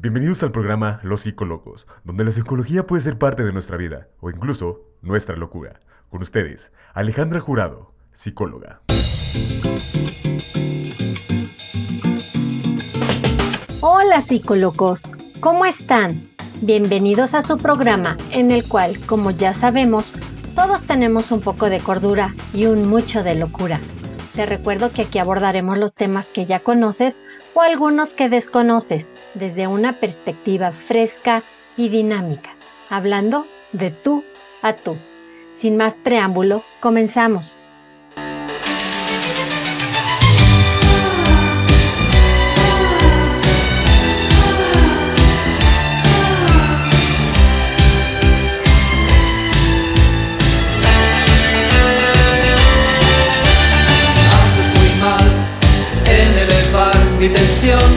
Bienvenidos al programa Los Psicólogos, donde la psicología puede ser parte de nuestra vida o incluso nuestra locura. Con ustedes, Alejandra Jurado, psicóloga. Hola psicólogos, ¿cómo están? Bienvenidos a su programa en el cual, como ya sabemos, todos tenemos un poco de cordura y un mucho de locura. Te recuerdo que aquí abordaremos los temas que ya conoces o algunos que desconoces desde una perspectiva fresca y dinámica, hablando de tú a tú. Sin más preámbulo, comenzamos. Mi tensión,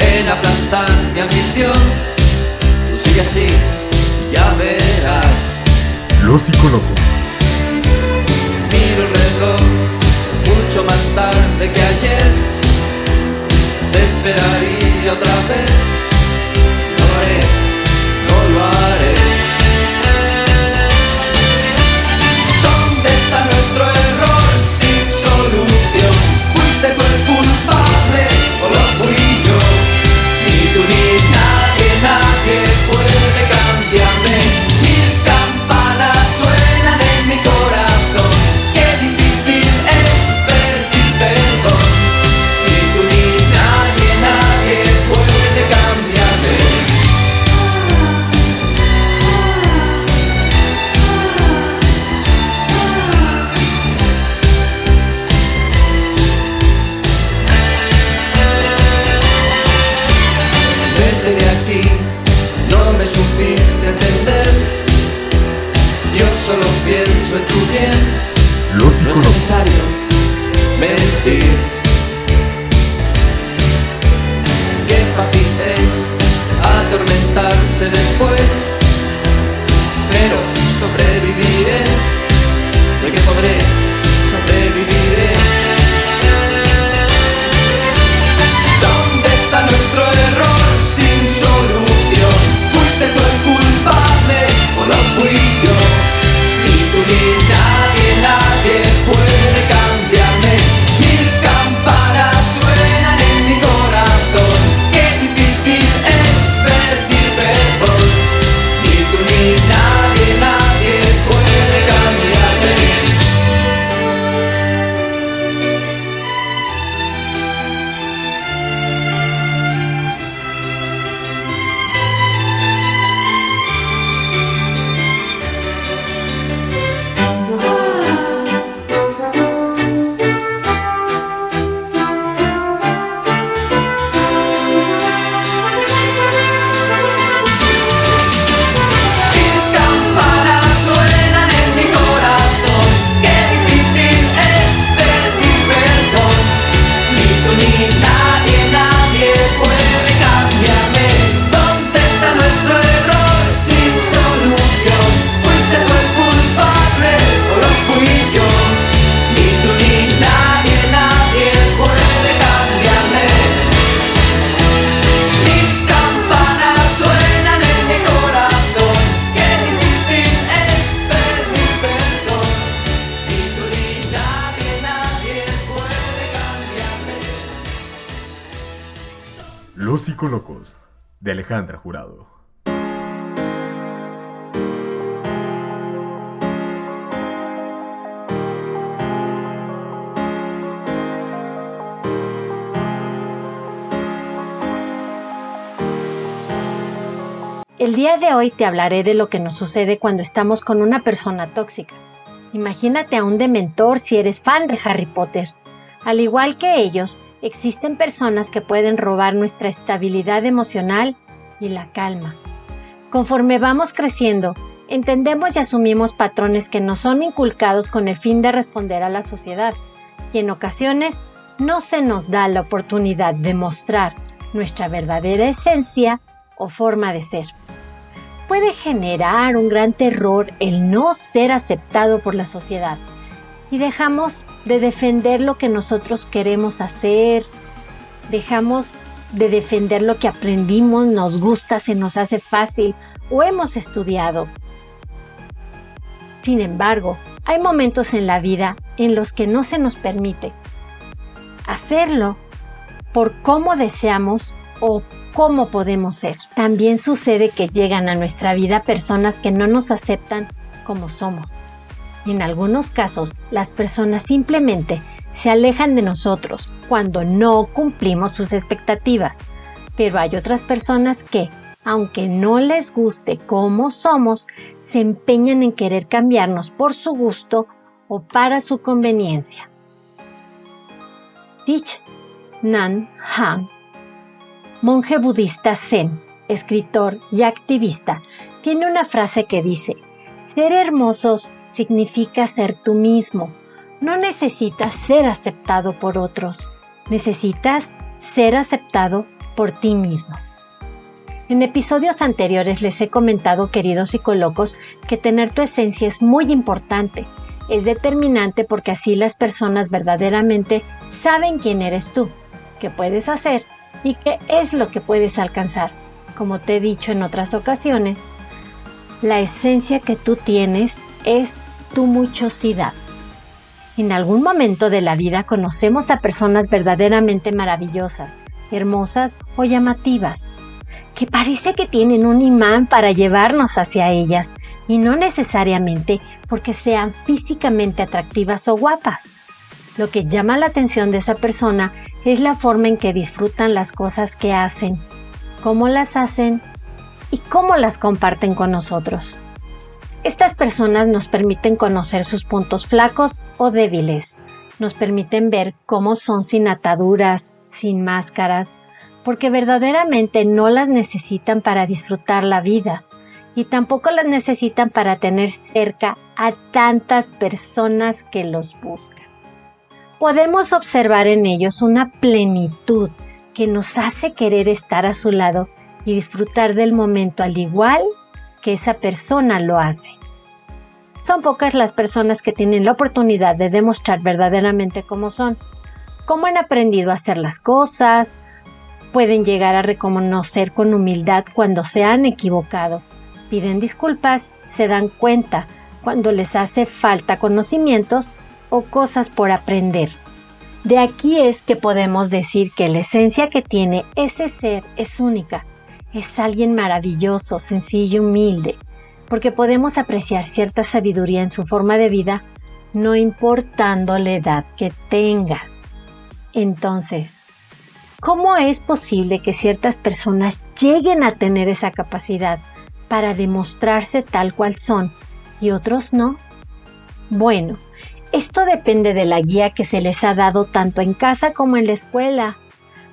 en aplastar mi ambición. Tú sigue así, ya verás. Los psicólogos. Miro el reloj, mucho más tarde que ayer. Te esperaría otra vez. No lo haré, no lo haré. ¿Dónde está nuestro error sin solución? Fuiste tú el culpable El día de hoy te hablaré de lo que nos sucede cuando estamos con una persona tóxica. Imagínate a un dementor si eres fan de Harry Potter. Al igual que ellos, existen personas que pueden robar nuestra estabilidad emocional y la calma. Conforme vamos creciendo, entendemos y asumimos patrones que nos son inculcados con el fin de responder a la sociedad y en ocasiones no se nos da la oportunidad de mostrar nuestra verdadera esencia o forma de ser. Puede generar un gran terror el no ser aceptado por la sociedad y dejamos de defender lo que nosotros queremos hacer, dejamos de defender lo que aprendimos, nos gusta, se nos hace fácil o hemos estudiado. Sin embargo, hay momentos en la vida en los que no se nos permite hacerlo por cómo deseamos o cómo podemos ser. También sucede que llegan a nuestra vida personas que no nos aceptan como somos. En algunos casos, las personas simplemente se alejan de nosotros cuando no cumplimos sus expectativas. Pero hay otras personas que, aunque no les guste cómo somos, se empeñan en querer cambiarnos por su gusto o para su conveniencia. Thich Nan Han, monje budista zen, escritor y activista, tiene una frase que dice, ser hermosos significa ser tú mismo. No necesitas ser aceptado por otros, necesitas ser aceptado por ti mismo. En episodios anteriores les he comentado, queridos psicólogos, que tener tu esencia es muy importante. Es determinante porque así las personas verdaderamente saben quién eres tú, qué puedes hacer y qué es lo que puedes alcanzar. Como te he dicho en otras ocasiones, la esencia que tú tienes es tu muchosidad. En algún momento de la vida conocemos a personas verdaderamente maravillosas, hermosas o llamativas que parece que tienen un imán para llevarnos hacia ellas, y no necesariamente porque sean físicamente atractivas o guapas. Lo que llama la atención de esa persona es la forma en que disfrutan las cosas que hacen, cómo las hacen y cómo las comparten con nosotros. Estas personas nos permiten conocer sus puntos flacos o débiles, nos permiten ver cómo son sin ataduras, sin máscaras, porque verdaderamente no las necesitan para disfrutar la vida y tampoco las necesitan para tener cerca a tantas personas que los buscan. Podemos observar en ellos una plenitud que nos hace querer estar a su lado y disfrutar del momento al igual que esa persona lo hace. Son pocas las personas que tienen la oportunidad de demostrar verdaderamente cómo son, cómo han aprendido a hacer las cosas, pueden llegar a reconocer con humildad cuando se han equivocado, piden disculpas, se dan cuenta cuando les hace falta conocimientos o cosas por aprender. De aquí es que podemos decir que la esencia que tiene ese ser es única, es alguien maravilloso, sencillo y humilde, porque podemos apreciar cierta sabiduría en su forma de vida, no importando la edad que tenga. Entonces, ¿Cómo es posible que ciertas personas lleguen a tener esa capacidad para demostrarse tal cual son y otros no? Bueno, esto depende de la guía que se les ha dado tanto en casa como en la escuela,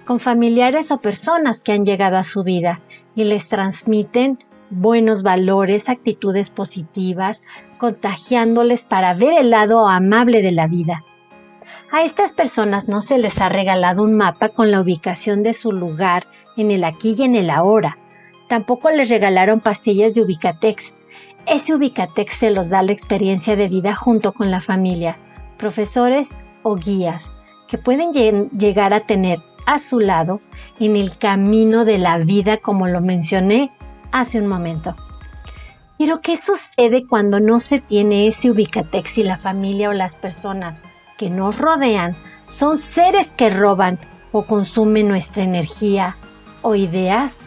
con familiares o personas que han llegado a su vida y les transmiten buenos valores, actitudes positivas, contagiándoles para ver el lado amable de la vida. A estas personas no se les ha regalado un mapa con la ubicación de su lugar en el aquí y en el ahora. Tampoco les regalaron pastillas de Ubicatex. Ese Ubicatex se los da la experiencia de vida junto con la familia, profesores o guías que pueden llegar a tener a su lado en el camino de la vida como lo mencioné hace un momento. Pero ¿qué sucede cuando no se tiene ese Ubicatex y la familia o las personas que nos rodean son seres que roban o consumen nuestra energía o ideas?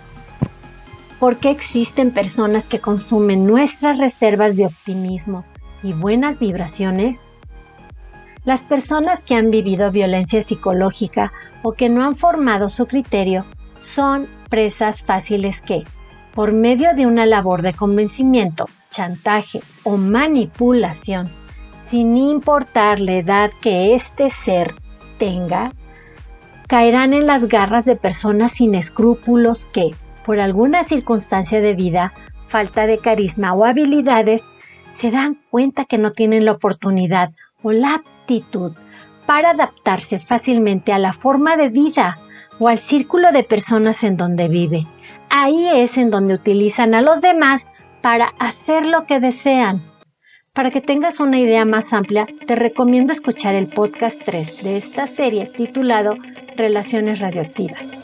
¿Por qué existen personas que consumen nuestras reservas de optimismo y buenas vibraciones? Las personas que han vivido violencia psicológica o que no han formado su criterio son presas fáciles que, por medio de una labor de convencimiento, chantaje o manipulación, sin importar la edad que este ser tenga, caerán en las garras de personas sin escrúpulos que, por alguna circunstancia de vida, falta de carisma o habilidades, se dan cuenta que no tienen la oportunidad o la para adaptarse fácilmente a la forma de vida o al círculo de personas en donde vive. Ahí es en donde utilizan a los demás para hacer lo que desean para que tengas una idea más amplia, te recomiendo escuchar el podcast 3 de esta serie titulado relaciones radioactivas.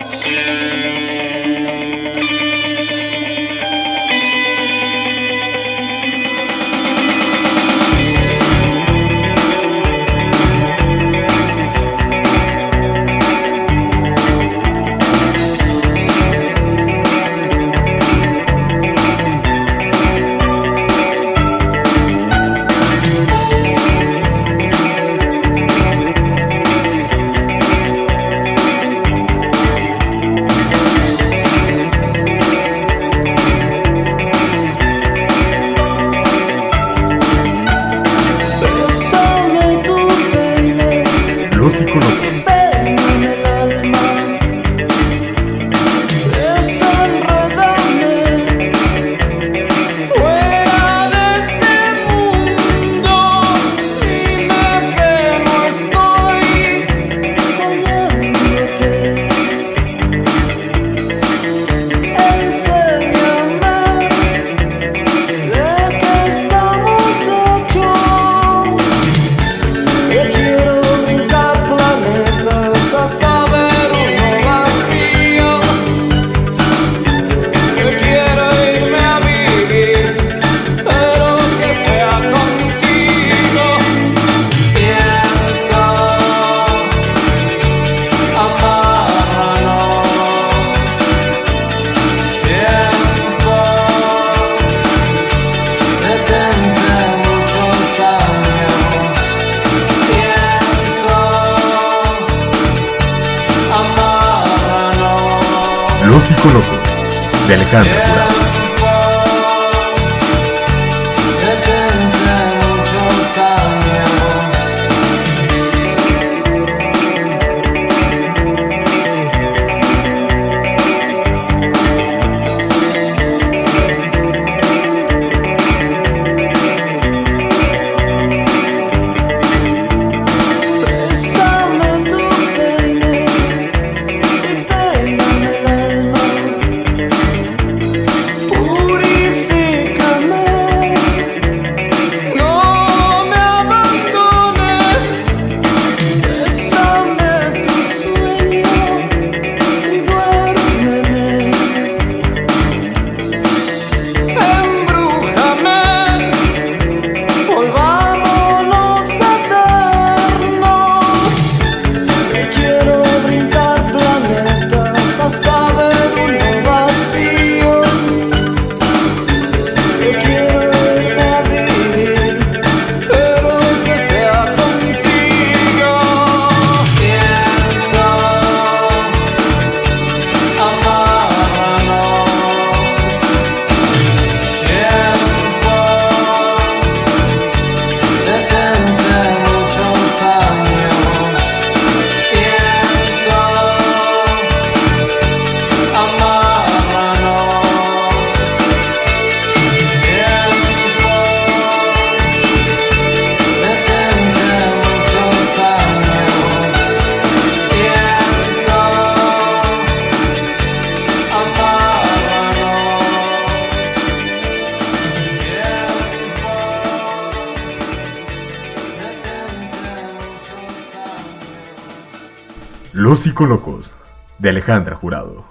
Los Psicolocos, de Alejandra Jurado.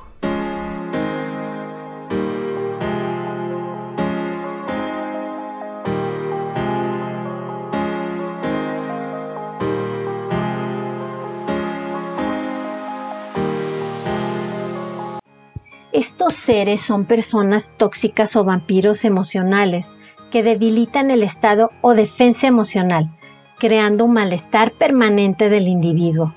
Estos seres son personas tóxicas o vampiros emocionales que debilitan el estado o defensa emocional, creando un malestar permanente del individuo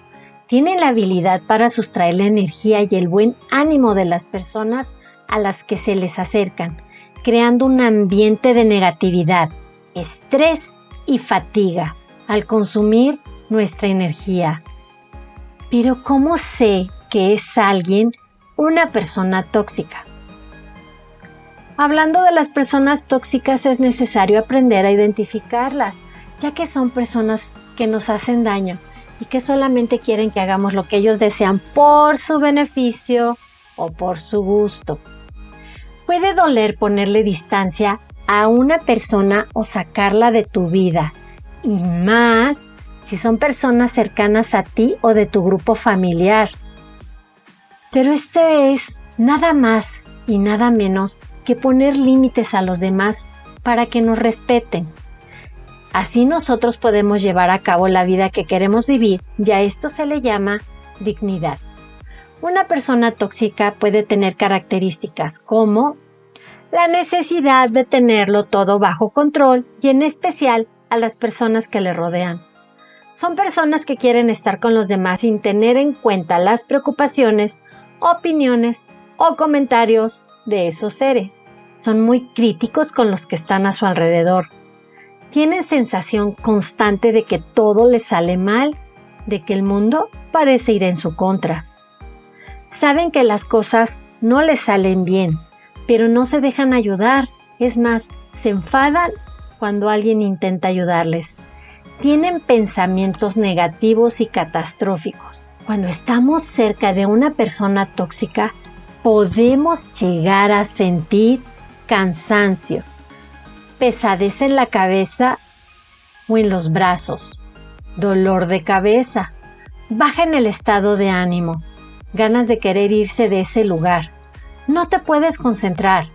tienen la habilidad para sustraer la energía y el buen ánimo de las personas a las que se les acercan, creando un ambiente de negatividad, estrés y fatiga al consumir nuestra energía. Pero ¿cómo sé que es alguien una persona tóxica? Hablando de las personas tóxicas es necesario aprender a identificarlas, ya que son personas que nos hacen daño y que solamente quieren que hagamos lo que ellos desean por su beneficio o por su gusto. Puede doler ponerle distancia a una persona o sacarla de tu vida, y más si son personas cercanas a ti o de tu grupo familiar. Pero este es nada más y nada menos que poner límites a los demás para que nos respeten. Así nosotros podemos llevar a cabo la vida que queremos vivir y a esto se le llama dignidad. Una persona tóxica puede tener características como la necesidad de tenerlo todo bajo control y en especial a las personas que le rodean. Son personas que quieren estar con los demás sin tener en cuenta las preocupaciones, opiniones o comentarios de esos seres. Son muy críticos con los que están a su alrededor. Tienen sensación constante de que todo les sale mal, de que el mundo parece ir en su contra. Saben que las cosas no les salen bien pero no se dejan ayudar. Es más, se enfadan cuando alguien intenta ayudarles. Tienen pensamientos negativos y catastróficos. Cuando estamos cerca de una persona tóxica, podemos llegar a sentir cansancio, pesadez en la cabeza o en los brazos, dolor de cabeza, baja en el estado de ánimo, ganas de querer irse de ese lugar no te puedes concentrar.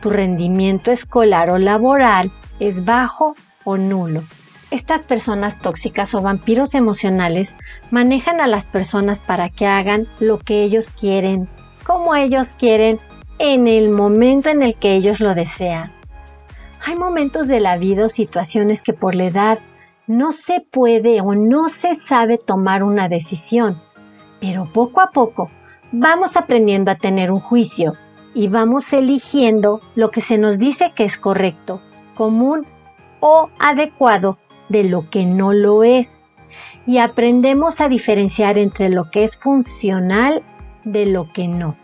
Tu rendimiento escolar o laboral es bajo o nulo. Estas personas tóxicas o vampiros emocionales manejan a las personas para que hagan lo que ellos quieren, como ellos quieren, en el momento en el que ellos lo desean. Hay momentos de la vida o situaciones que por la edad no se puede o no se sabe tomar una decisión, pero poco a poco vamos aprendiendo a tener un juicio y vamos eligiendo lo que se nos dice que es correcto, común o adecuado de lo que no lo es. Y aprendemos a diferenciar entre lo que es funcional de lo que no.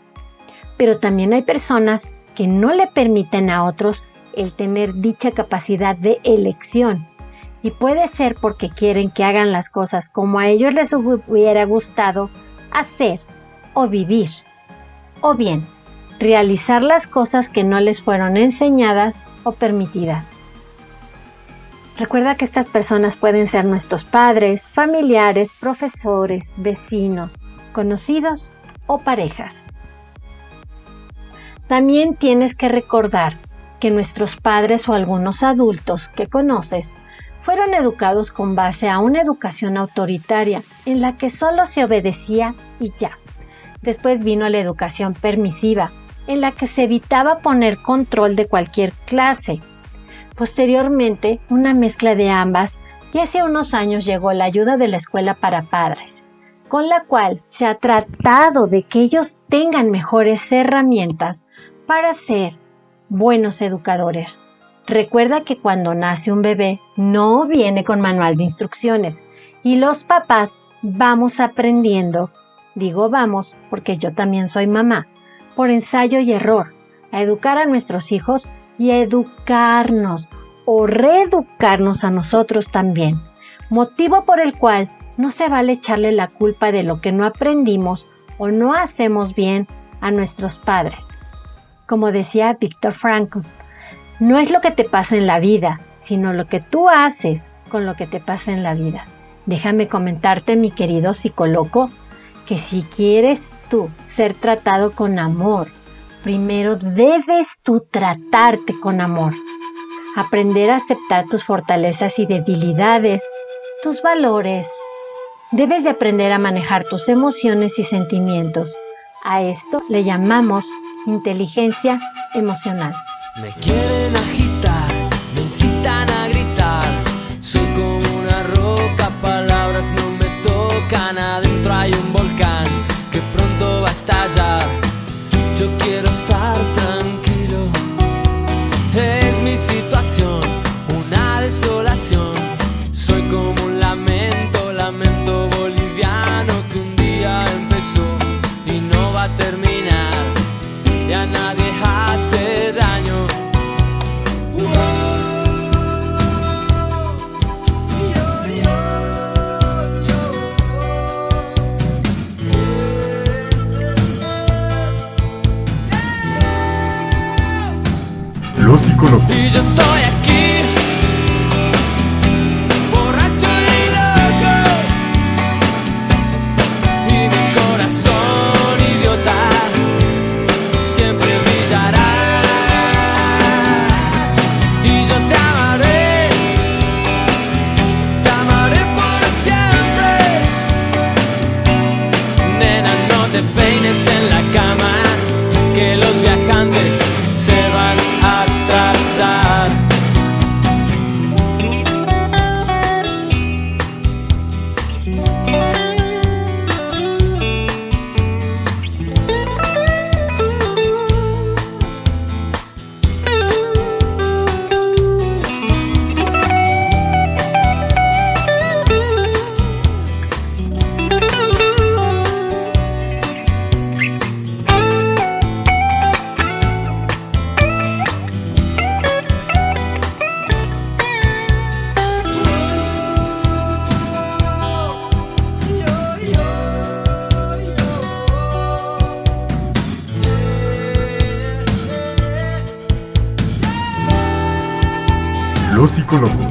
Pero también hay personas que no le permiten a otros el tener dicha capacidad de elección. Y puede ser porque quieren que hagan las cosas como a ellos les hubiera gustado hacer o vivir. O bien, realizar las cosas que no les fueron enseñadas o permitidas. Recuerda que estas personas pueden ser nuestros padres, familiares, profesores, vecinos, conocidos o parejas. También tienes que recordar que nuestros padres o algunos adultos que conoces fueron educados con base a una educación autoritaria en la que solo se obedecía y ya. Después vino la educación permisiva, en la que se evitaba poner control de cualquier clase. Posteriormente, una mezcla de ambas y hace unos años llegó la ayuda de la escuela para padres, con la cual se ha tratado de que ellos tengan mejores herramientas para ser buenos educadores. Recuerda que cuando nace un bebé no viene con manual de instrucciones. Y los papás vamos aprendiendo. Digo vamos porque yo también soy mamá, por ensayo y error, a educar a nuestros hijos y a educarnos o reeducarnos a nosotros también, motivo por el cual no se vale echarle la culpa de lo que no aprendimos o no hacemos bien a nuestros padres. Como decía Víctor Frankl, no es lo que te pasa en la vida, sino lo que tú haces con lo que te pasa en la vida. Déjame comentarte, mi querido psicólogo, que si quieres tú ser tratado con amor, primero debes tú tratarte con amor. Aprender a aceptar tus fortalezas y debilidades, tus valores. Debes de aprender a manejar tus emociones y sentimientos. A esto le llamamos inteligencia emocional. Me quieren agitar, me incitan a gritar. Soy como una roca, palabras no me tocan. Adentro hay un volcán que pronto va a estallar. Yo quiero estar tranquilo. Es mi situación, una desolación. Los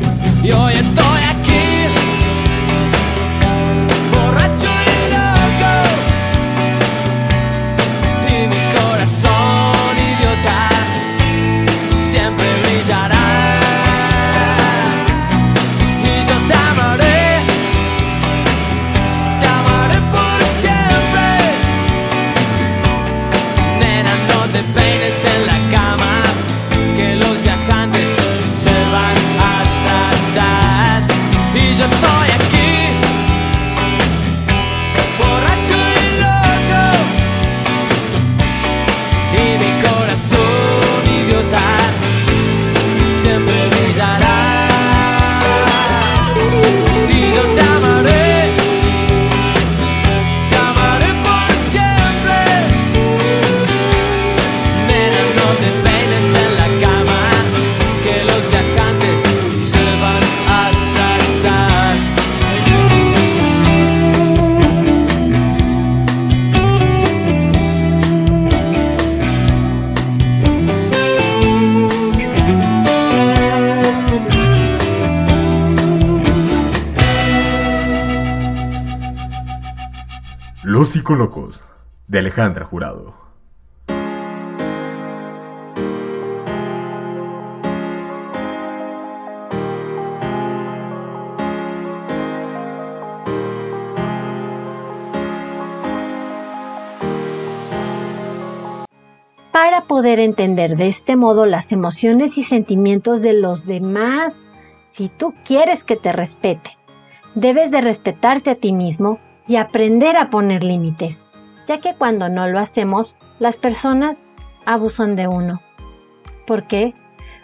Los psicólogos de Alejandra Jurado. Para poder entender de este modo las emociones y sentimientos de los demás, si tú quieres que te respete, debes de respetarte a ti mismo y aprender a poner límites, ya que cuando no lo hacemos, las personas abusan de uno. ¿Por qué?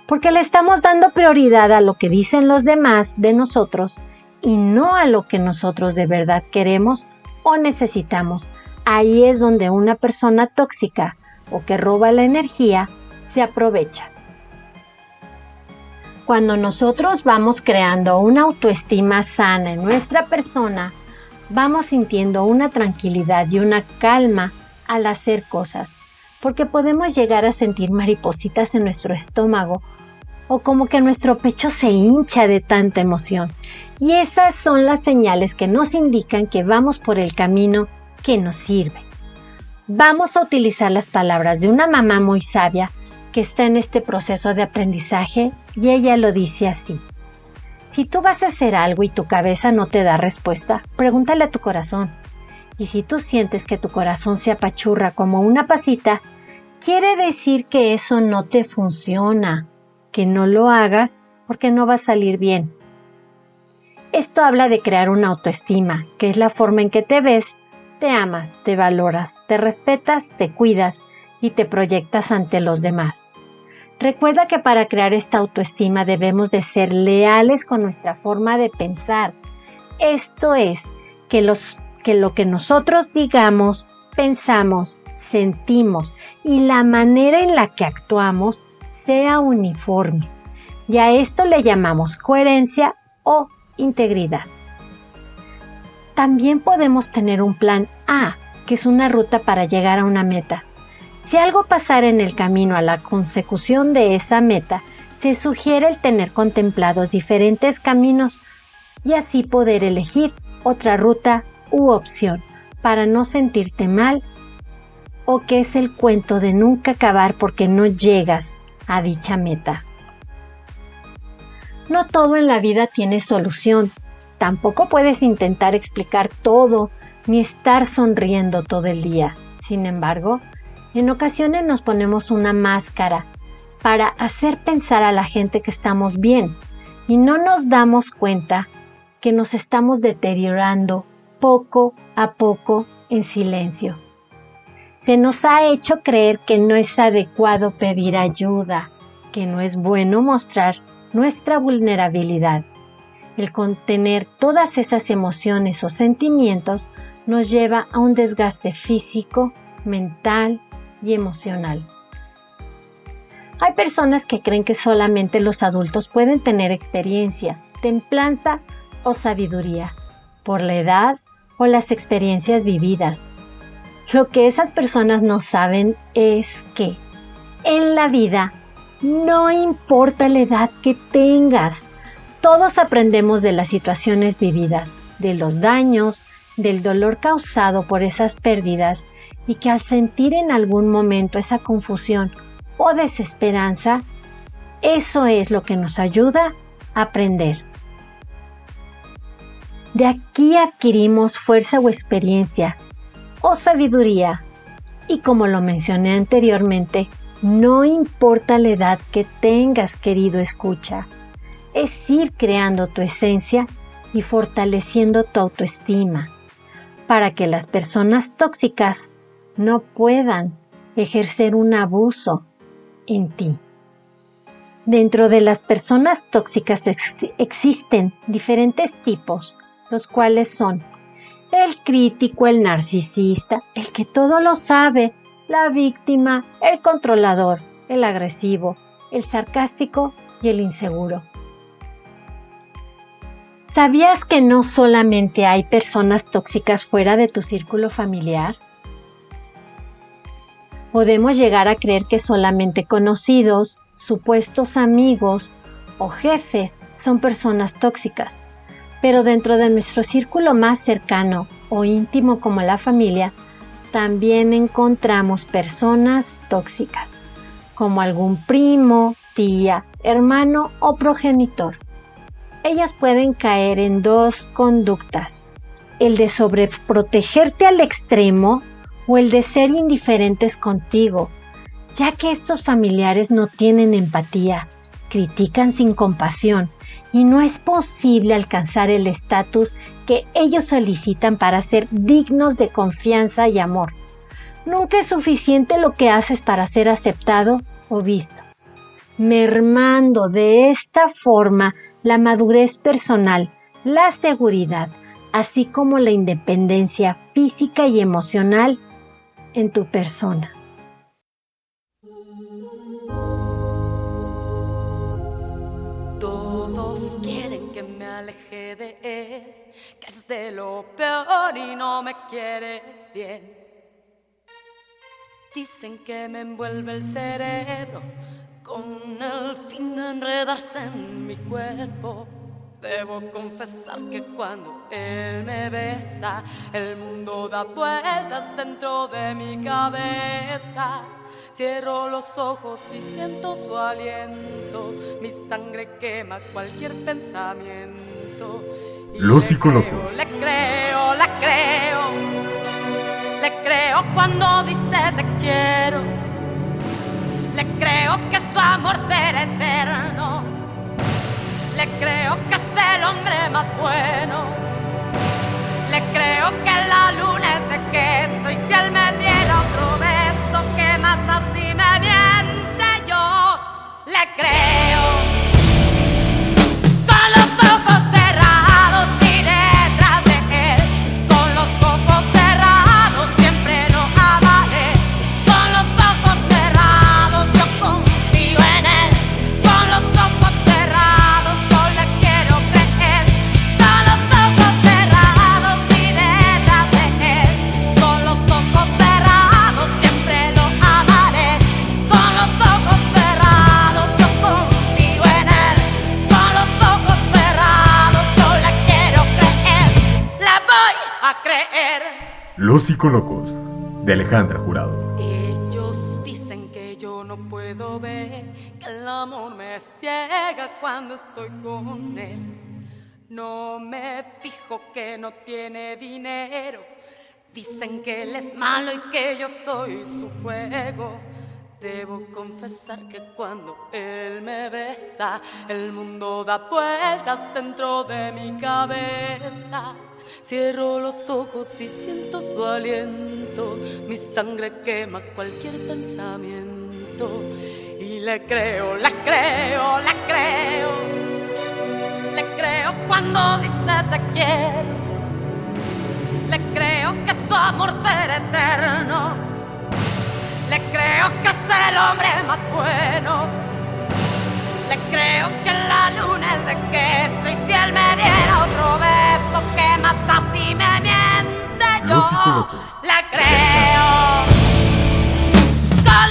Porque le estamos dando prioridad a lo que dicen los demás de nosotros y no a lo que nosotros de verdad queremos o necesitamos. Ahí es donde una persona tóxica o que roba la energía se aprovecha. Cuando nosotros vamos creando una autoestima sana en nuestra persona, vamos sintiendo una tranquilidad y una calma al hacer cosas, porque podemos llegar a sentir maripositas en nuestro estómago o como que nuestro pecho se hincha de tanta emoción. Y esas son las señales que nos indican que vamos por el camino que nos sirve. Vamos a utilizar las palabras de una mamá muy sabia que está en este proceso de aprendizaje y ella lo dice así. Si tú vas a hacer algo y tu cabeza no te da respuesta, pregúntale a tu corazón. Y si tú sientes que tu corazón se apachurra como una pasita, quiere decir que eso no te funciona, que no lo hagas porque no va a salir bien. Esto habla de crear una autoestima, que es la forma en que te ves, te amas, te valoras, te respetas, te cuidas y te proyectas ante los demás. Recuerda que para crear esta autoestima debemos de ser leales con nuestra forma de pensar. Esto es, que, los, que lo que nosotros digamos, pensamos, sentimos y la manera en la que actuamos sea uniforme. Y a esto le llamamos coherencia o integridad. También podemos tener un plan A, que es una ruta para llegar a una meta. Si algo pasara en el camino a la consecución de esa meta, se sugiere el tener contemplados diferentes caminos y así poder elegir otra ruta u opción para no sentirte mal o que es el cuento de nunca acabar porque no llegas a dicha meta. No todo en la vida tiene solución. Tampoco puedes intentar explicar todo ni estar sonriendo todo el día. Sin embargo, en ocasiones nos ponemos una máscara para hacer pensar a la gente que estamos bien y no nos damos cuenta que nos estamos deteriorando poco a poco en silencio. Se nos ha hecho creer que no es adecuado pedir ayuda, que no es bueno mostrar nuestra vulnerabilidad. El contener todas esas emociones o sentimientos nos lleva a un desgaste físico, mental y emocional. Hay personas que creen que solamente los adultos pueden tener experiencia, templanza o sabiduría, por la edad o las experiencias vividas. Lo que esas personas no saben es que en la vida No importa la edad que tengas, todos aprendemos de las situaciones vividas, de los daños, del dolor causado por esas pérdidas y que al sentir en algún momento esa confusión o desesperanza, eso es lo que nos ayuda a aprender. De aquí adquirimos fuerza o experiencia o sabiduría. Y como lo mencioné anteriormente, no importa la edad que tengas, querido escucha, es ir creando tu esencia y fortaleciendo tu autoestima para que las personas tóxicas no puedan ejercer un abuso en ti. Dentro de las personas tóxicas existen diferentes tipos, los cuales son el crítico, el narcisista, el que todo lo sabe, la víctima, el controlador, el agresivo, el sarcástico y el inseguro. ¿Sabías que no solamente hay personas tóxicas fuera de tu círculo familiar? Podemos llegar a creer que solamente conocidos, supuestos amigos o jefes son personas tóxicas, pero dentro de nuestro círculo más cercano o íntimo como la familia, también encontramos personas tóxicas, como algún primo, tía, hermano o progenitor. Ellas pueden caer en dos conductas, el de sobreprotegerte al extremo o el de ser indiferentes contigo, ya que estos familiares no tienen empatía, critican sin compasión y no es posible alcanzar el estatus que ellos solicitan para ser dignos de confianza y amor. Nunca es suficiente lo que haces para ser aceptado o visto. Mermando de esta forma la madurez personal, la seguridad, así como la independencia física y emocional en tu persona. Todos quieren que me aleje de él, que es de lo peor y no me quiere bien. Dicen que me envuelve el cerebro con el fin de enredarse en mi cuerpo. Debo confesar que cuando él me besa, el mundo da vueltas dentro de mi cabeza. Cierro los ojos y siento su aliento, mi sangre quema cualquier pensamiento. los psicólogos. Le creo, le creo, le creo cuando dice te quiero le creo que su amor será eterno. Le creo que es el hombre más bueno. Le creo que la luna es de queso y si él me diera otro beso, que más así me miente yo. Le creo. Los Psicolocos, de Alejandra Jurado. Ellos dicen que yo no puedo ver, que el amor me ciega cuando estoy con él. No me fijo que no tiene dinero. Dicen que él es malo y que yo soy su juego. Debo confesar que cuando él me besa, el mundo da vueltas dentro de mi cabeza. Cierro los ojos y siento su aliento, mi sangre quema cualquier pensamiento. Y le creo, le creo, le creo, le creo cuando dice te quiero. Le creo que su amor será eterno. Le creo que es el hombre más bueno. Le creo que la luna es de queso y si él me diera otro beso que mata si me miente yo la creo. Con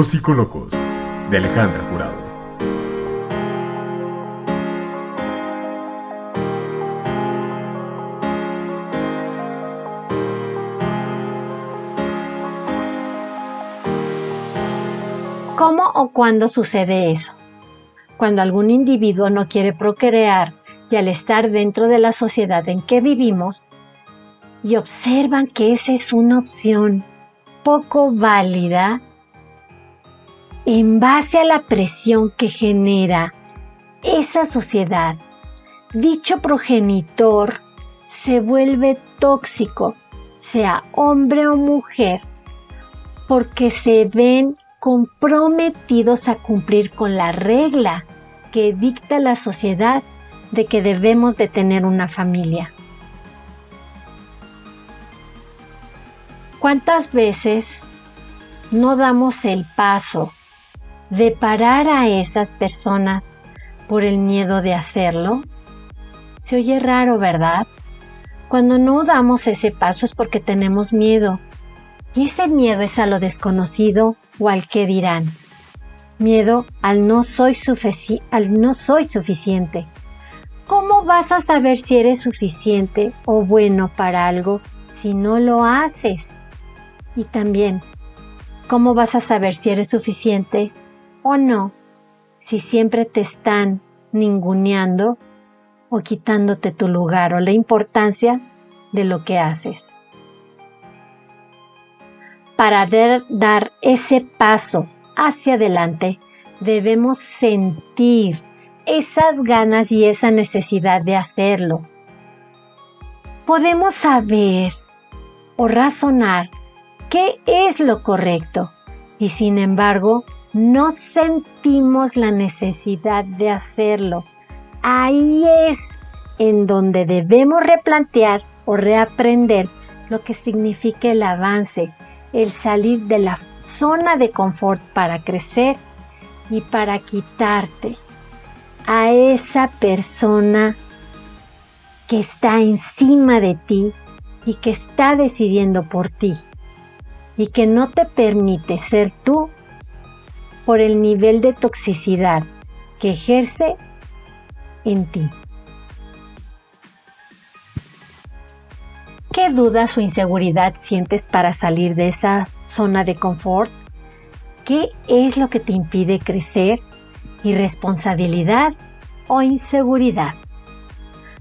Los Psicolocos de Alejandra Jurado. ¿Cómo o cuándo sucede eso? Cuando algún individuo no quiere procrear y al estar dentro de la sociedad en que vivimos, y observan que esa es una opción poco válida, en base a la presión que genera esa sociedad, dicho progenitor se vuelve tóxico, sea hombre o mujer, porque se ven comprometidos a cumplir con la regla que dicta la sociedad de que debemos de tener una familia. ¿Cuántas veces no damos el paso de parar a esas personas por el miedo de hacerlo? Se oye raro, ¿verdad? Cuando no damos ese paso es porque tenemos miedo. Y ese miedo es a lo desconocido o al que dirán. Miedo al no soy, al no soy suficiente. ¿Cómo vas a saber si eres suficiente o bueno para algo si no lo haces? Y también, ¿cómo vas a saber si eres suficiente o no si siempre te están ninguneando o quitándote tu lugar o la importancia de lo que haces? para dar ese paso hacia adelante, debemos sentir esas ganas y esa necesidad de hacerlo. Podemos saber o razonar qué es lo correcto y sin embargo no sentimos la necesidad de hacerlo. Ahí es en donde debemos replantear o reaprender lo que significa el avance el salir de la zona de confort para crecer y para quitarte a esa persona que está encima de ti y que está decidiendo por ti y que no te permite ser tú por el nivel de toxicidad que ejerce en ti. ¿Qué dudas o inseguridad sientes para salir de esa zona de confort? ¿Qué es lo que te impide crecer? ¿Irresponsabilidad o inseguridad?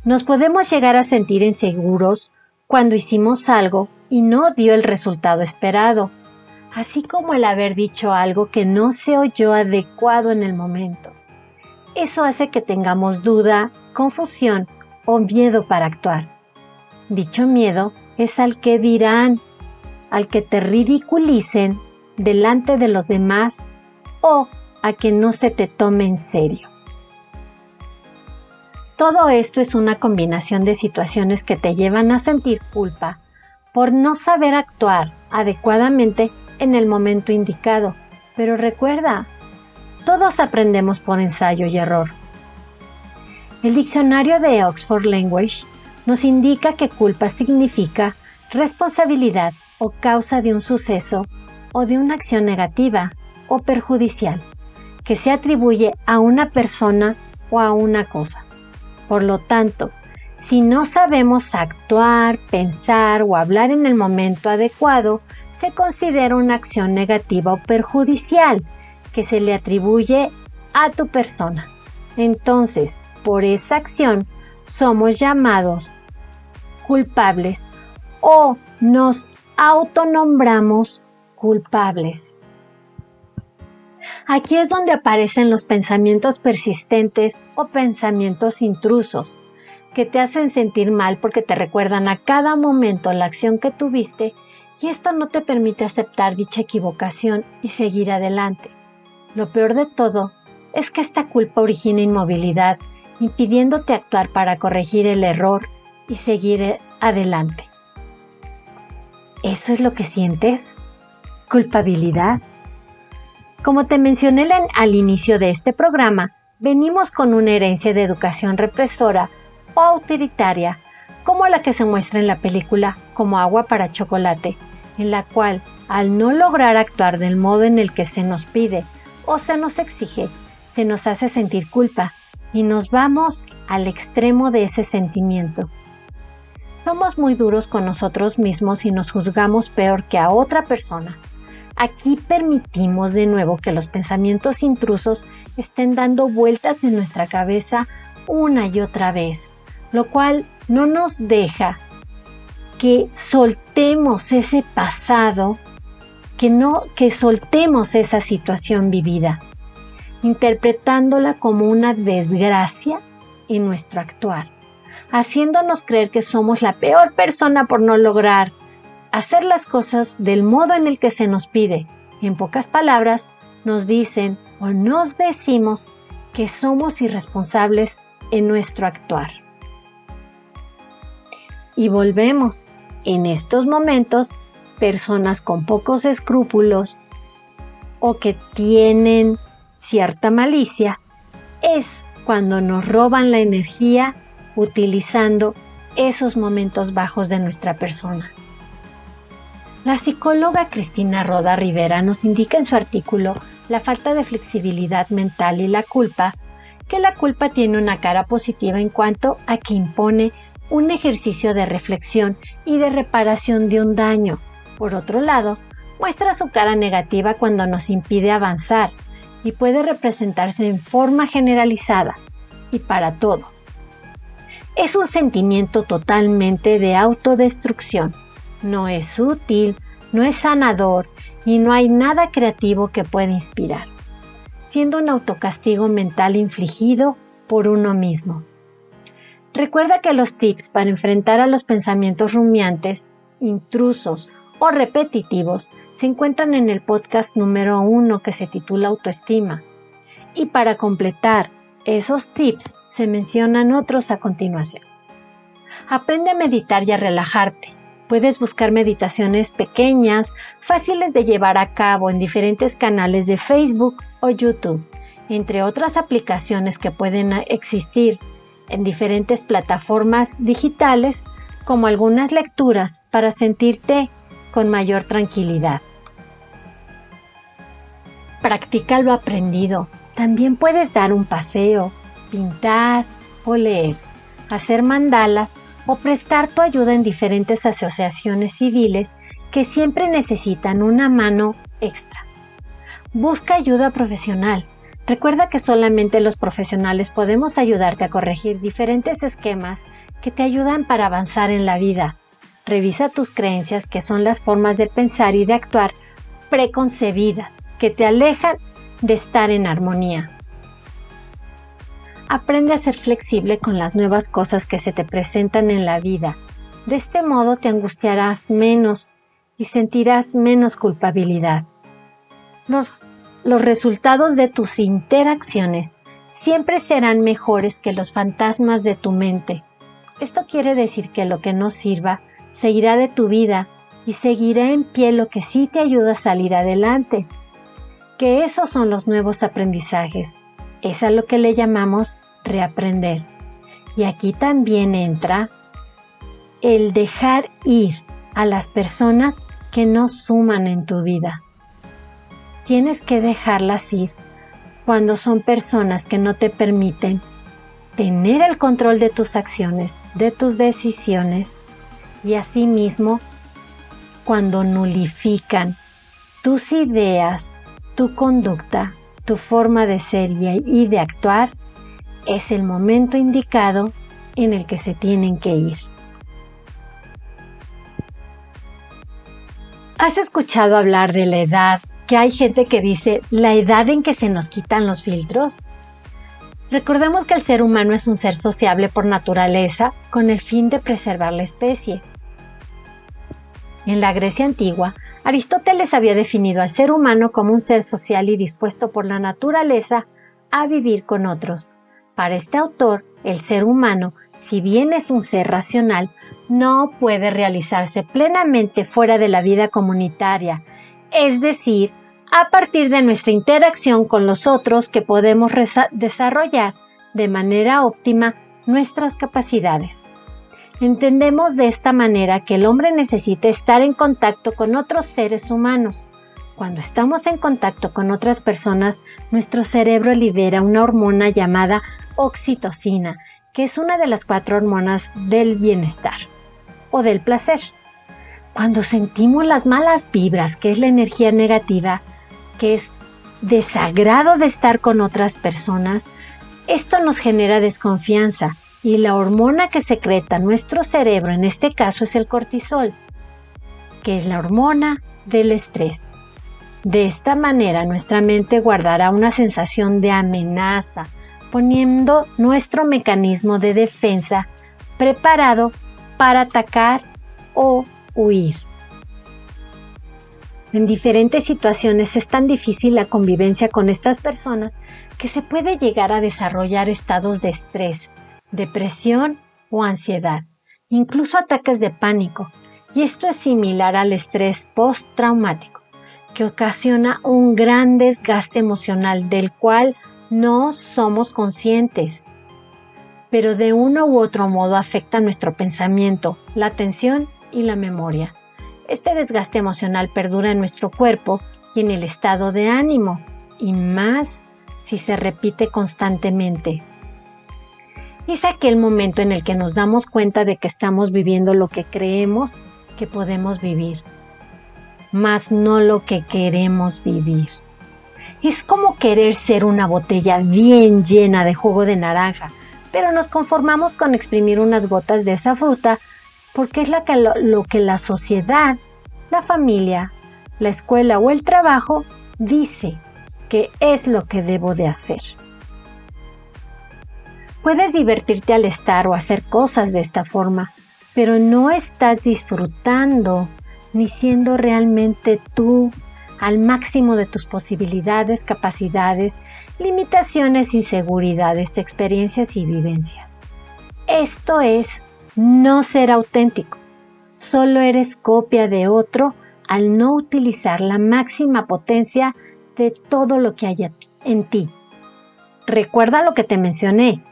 Nos podemos llegar a sentir inseguros cuando hicimos algo y no dio el resultado esperado, así como el haber dicho algo que no se oyó adecuado en el momento. Eso hace que tengamos duda, confusión o miedo para actuar. Dicho miedo es al que dirán, al que te ridiculicen delante de los demás o a que no se te tome en serio. Todo esto es una combinación de situaciones que te llevan a sentir culpa por no saber actuar adecuadamente en el momento indicado. Pero recuerda, todos aprendemos por ensayo y error. El diccionario de Oxford Language nos indica que culpa significa responsabilidad o causa de un suceso o de una acción negativa o perjudicial que se atribuye a una persona o a una cosa. Por lo tanto, si no sabemos actuar, pensar o hablar en el momento adecuado, se considera una acción negativa o perjudicial que se le atribuye a tu persona. Entonces, por esa acción, somos llamados culpables o nos autonombramos culpables. Aquí es donde aparecen los pensamientos persistentes o pensamientos intrusos, que te hacen sentir mal porque te recuerdan a cada momento la acción que tuviste y esto no te permite aceptar dicha equivocación y seguir adelante. Lo peor de todo es que esta culpa origina inmovilidad, impidiéndote actuar para corregir el error y seguir adelante. ¿Eso es lo que sientes? ¿Culpabilidad? Como te mencioné al inicio de este programa, venimos con una herencia de educación represora o autoritaria, como la que se muestra en la película Como agua para chocolate, en la cual al no lograr actuar del modo en el que se nos pide o se nos exige, se nos hace sentir culpa y nos vamos al extremo de ese sentimiento. Somos muy duros con nosotros mismos y nos juzgamos peor que a otra persona. Aquí permitimos de nuevo que los pensamientos intrusos estén dando vueltas en nuestra cabeza una y otra vez, lo cual no nos deja que soltemos ese pasado que no que soltemos esa situación vivida, interpretándola como una desgracia en nuestro actuar, haciéndonos creer que somos la peor persona por no lograr hacer las cosas del modo en el que se nos pide. En pocas palabras, nos dicen o nos decimos que somos irresponsables en nuestro actuar. Y volvemos. En estos momentos personas con pocos escrúpulos o que tienen cierta malicia, es cuando nos roban la energía utilizando esos momentos bajos de nuestra persona. La psicóloga Cristina Roda Rivera nos indica en su artículo La falta de flexibilidad mental y la culpa, que la culpa tiene una cara positiva en cuanto a que impone un ejercicio de reflexión y de reparación de un daño, por otro lado, muestra su cara negativa cuando nos impide avanzar y puede representarse en forma generalizada y para todo. Es un sentimiento totalmente de autodestrucción. No es útil, no es sanador y no hay nada creativo que pueda inspirar, siendo un autocastigo mental infligido por uno mismo. Recuerda que los tips para enfrentar a los pensamientos rumiantes, intrusos o repetitivos se encuentran en el podcast número uno que se titula Autoestima. Y para completar esos tips se mencionan otros a continuación. Aprende a meditar y a relajarte. Puedes buscar meditaciones pequeñas, fáciles de llevar a cabo en diferentes canales de Facebook o YouTube, entre otras aplicaciones que pueden existir en diferentes plataformas digitales, como algunas lecturas para sentirte con mayor tranquilidad. Practica lo aprendido. También puedes dar un paseo, pintar o leer, hacer mandalas o prestar tu ayuda en diferentes asociaciones civiles que siempre necesitan una mano extra. Busca ayuda profesional. Recuerda que solamente los profesionales podemos ayudarte a corregir diferentes esquemas que te ayudan para avanzar en la vida Revisa tus creencias, que son las formas de pensar y de actuar preconcebidas, que te alejan de estar en armonía. Aprende a ser flexible con las nuevas cosas que se te presentan en la vida. De este modo te angustiarás menos y sentirás menos culpabilidad. Los, los resultados de tus interacciones siempre serán mejores que los fantasmas de tu mente. Esto quiere decir que lo que no sirva se irá de tu vida y seguirá en pie lo que sí te ayuda a salir adelante. Que esos son los nuevos aprendizajes. Es a lo que le llamamos reaprender. Y aquí también entra el dejar ir a las personas que no suman en tu vida. Tienes que dejarlas ir cuando son personas que no te permiten tener el control de tus acciones, de tus decisiones y asimismo cuando nulifican tus ideas, tu conducta, tu forma de ser y de actuar, es el momento indicado en el que se tienen que ir. ¿Has escuchado hablar de la edad? Que hay gente que dice la edad en que se nos quitan los filtros. Recordemos que el ser humano es un ser sociable por naturaleza con el fin de preservar la especie. En la Grecia antigua, Aristóteles había definido al ser humano como un ser social y dispuesto por la naturaleza a vivir con otros. Para este autor, el ser humano, si bien es un ser racional, no puede realizarse plenamente fuera de la vida comunitaria, es decir, a partir de nuestra interacción con los otros que podemos desarrollar de manera óptima nuestras capacidades. Entendemos de esta manera que el hombre necesita estar en contacto con otros seres humanos. Cuando estamos en contacto con otras personas, nuestro cerebro libera una hormona llamada oxitocina, que es una de las cuatro hormonas del bienestar o del placer. Cuando sentimos las malas vibras, que es la energía negativa, que es desagrado de estar con otras personas, esto nos genera desconfianza y la hormona que secreta nuestro cerebro, en este caso es el cortisol, que es la hormona del estrés. De esta manera nuestra mente guardará una sensación de amenaza, poniendo nuestro mecanismo de defensa preparado para atacar o huir. En diferentes situaciones es tan difícil la convivencia con estas personas que se puede llegar a desarrollar estados de estrés, depresión o ansiedad, incluso ataques de pánico. Y esto es similar al estrés postraumático, que ocasiona un gran desgaste emocional del cual no somos conscientes, pero de uno u otro modo afecta nuestro pensamiento, la atención y la memoria. Este desgaste emocional perdura en nuestro cuerpo y en el estado de ánimo, y más si se repite constantemente. Es aquel momento en el que nos damos cuenta de que estamos viviendo lo que creemos que podemos vivir, más no lo que queremos vivir. Es como querer ser una botella bien llena de jugo de naranja, pero nos conformamos con exprimir unas gotas de esa fruta porque es lo, lo que la sociedad, la familia, la escuela o el trabajo dice que es lo que debo de hacer. Puedes divertirte al estar o hacer cosas de esta forma, pero no estás disfrutando ni siendo realmente tú al máximo de tus posibilidades, capacidades, limitaciones, inseguridades, experiencias y vivencias. Esto es no ser auténtico. Solo eres copia de otro al no utilizar la máxima potencia de todo lo que hay en ti. Recuerda lo que te mencioné.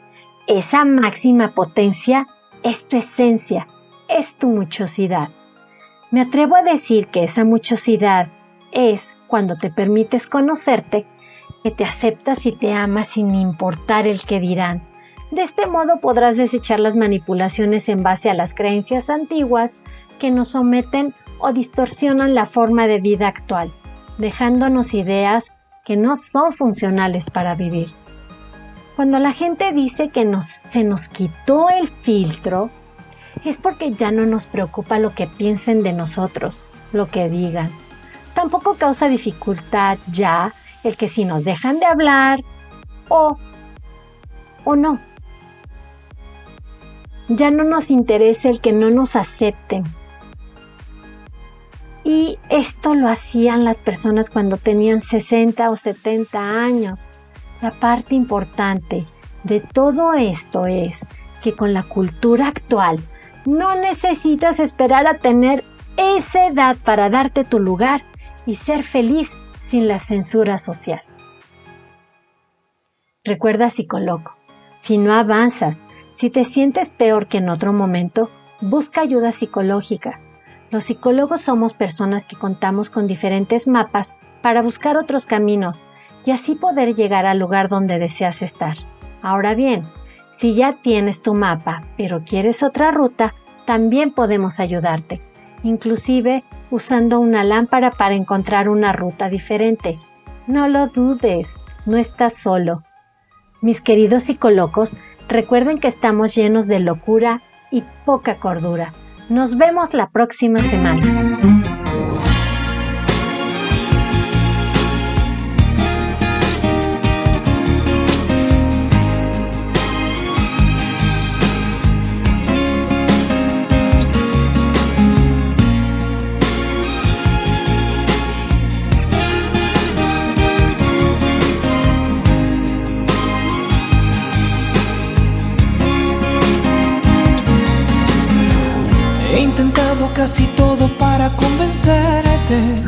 Esa máxima potencia es tu esencia, es tu muchosidad. Me atrevo a decir que esa muchosidad es cuando te permites conocerte, que te aceptas y te amas sin importar el que dirán. De este modo podrás desechar las manipulaciones en base a las creencias antiguas que nos someten o distorsionan la forma de vida actual, dejándonos ideas que no son funcionales para vivir. Cuando la gente dice que se nos quitó el filtro, es porque ya no nos preocupa lo que piensen de nosotros, lo que digan tampoco causa dificultad ya el que si nos dejan de hablar o, o no. Ya no nos interesa el que no nos acepten. Y esto lo hacían las personas cuando tenían 60 o 70 años. La parte importante de todo esto es que con la cultura actual no necesitas esperar a tener esa edad para darte tu lugar y ser feliz sin la censura social. Recuerda psicólogo, si no avanzas, si te sientes peor que en otro momento, busca ayuda psicológica. Los psicólogos somos personas que contamos con diferentes mapas para buscar otros caminos y así poder llegar al lugar donde deseas estar. Ahora bien, si ya tienes tu mapa pero quieres otra ruta, también podemos ayudarte. Inclusive usando una lámpara para encontrar una ruta diferente. No lo dudes, no estás solo. Mis queridos psicolocos, recuerden que estamos llenos de locura y poca cordura. Nos vemos la próxima semana.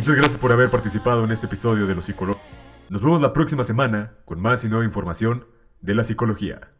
Muchas gracias por haber participado en este episodio de Los Psicólogos. Nos vemos la próxima semana con más y nueva información de la psicología.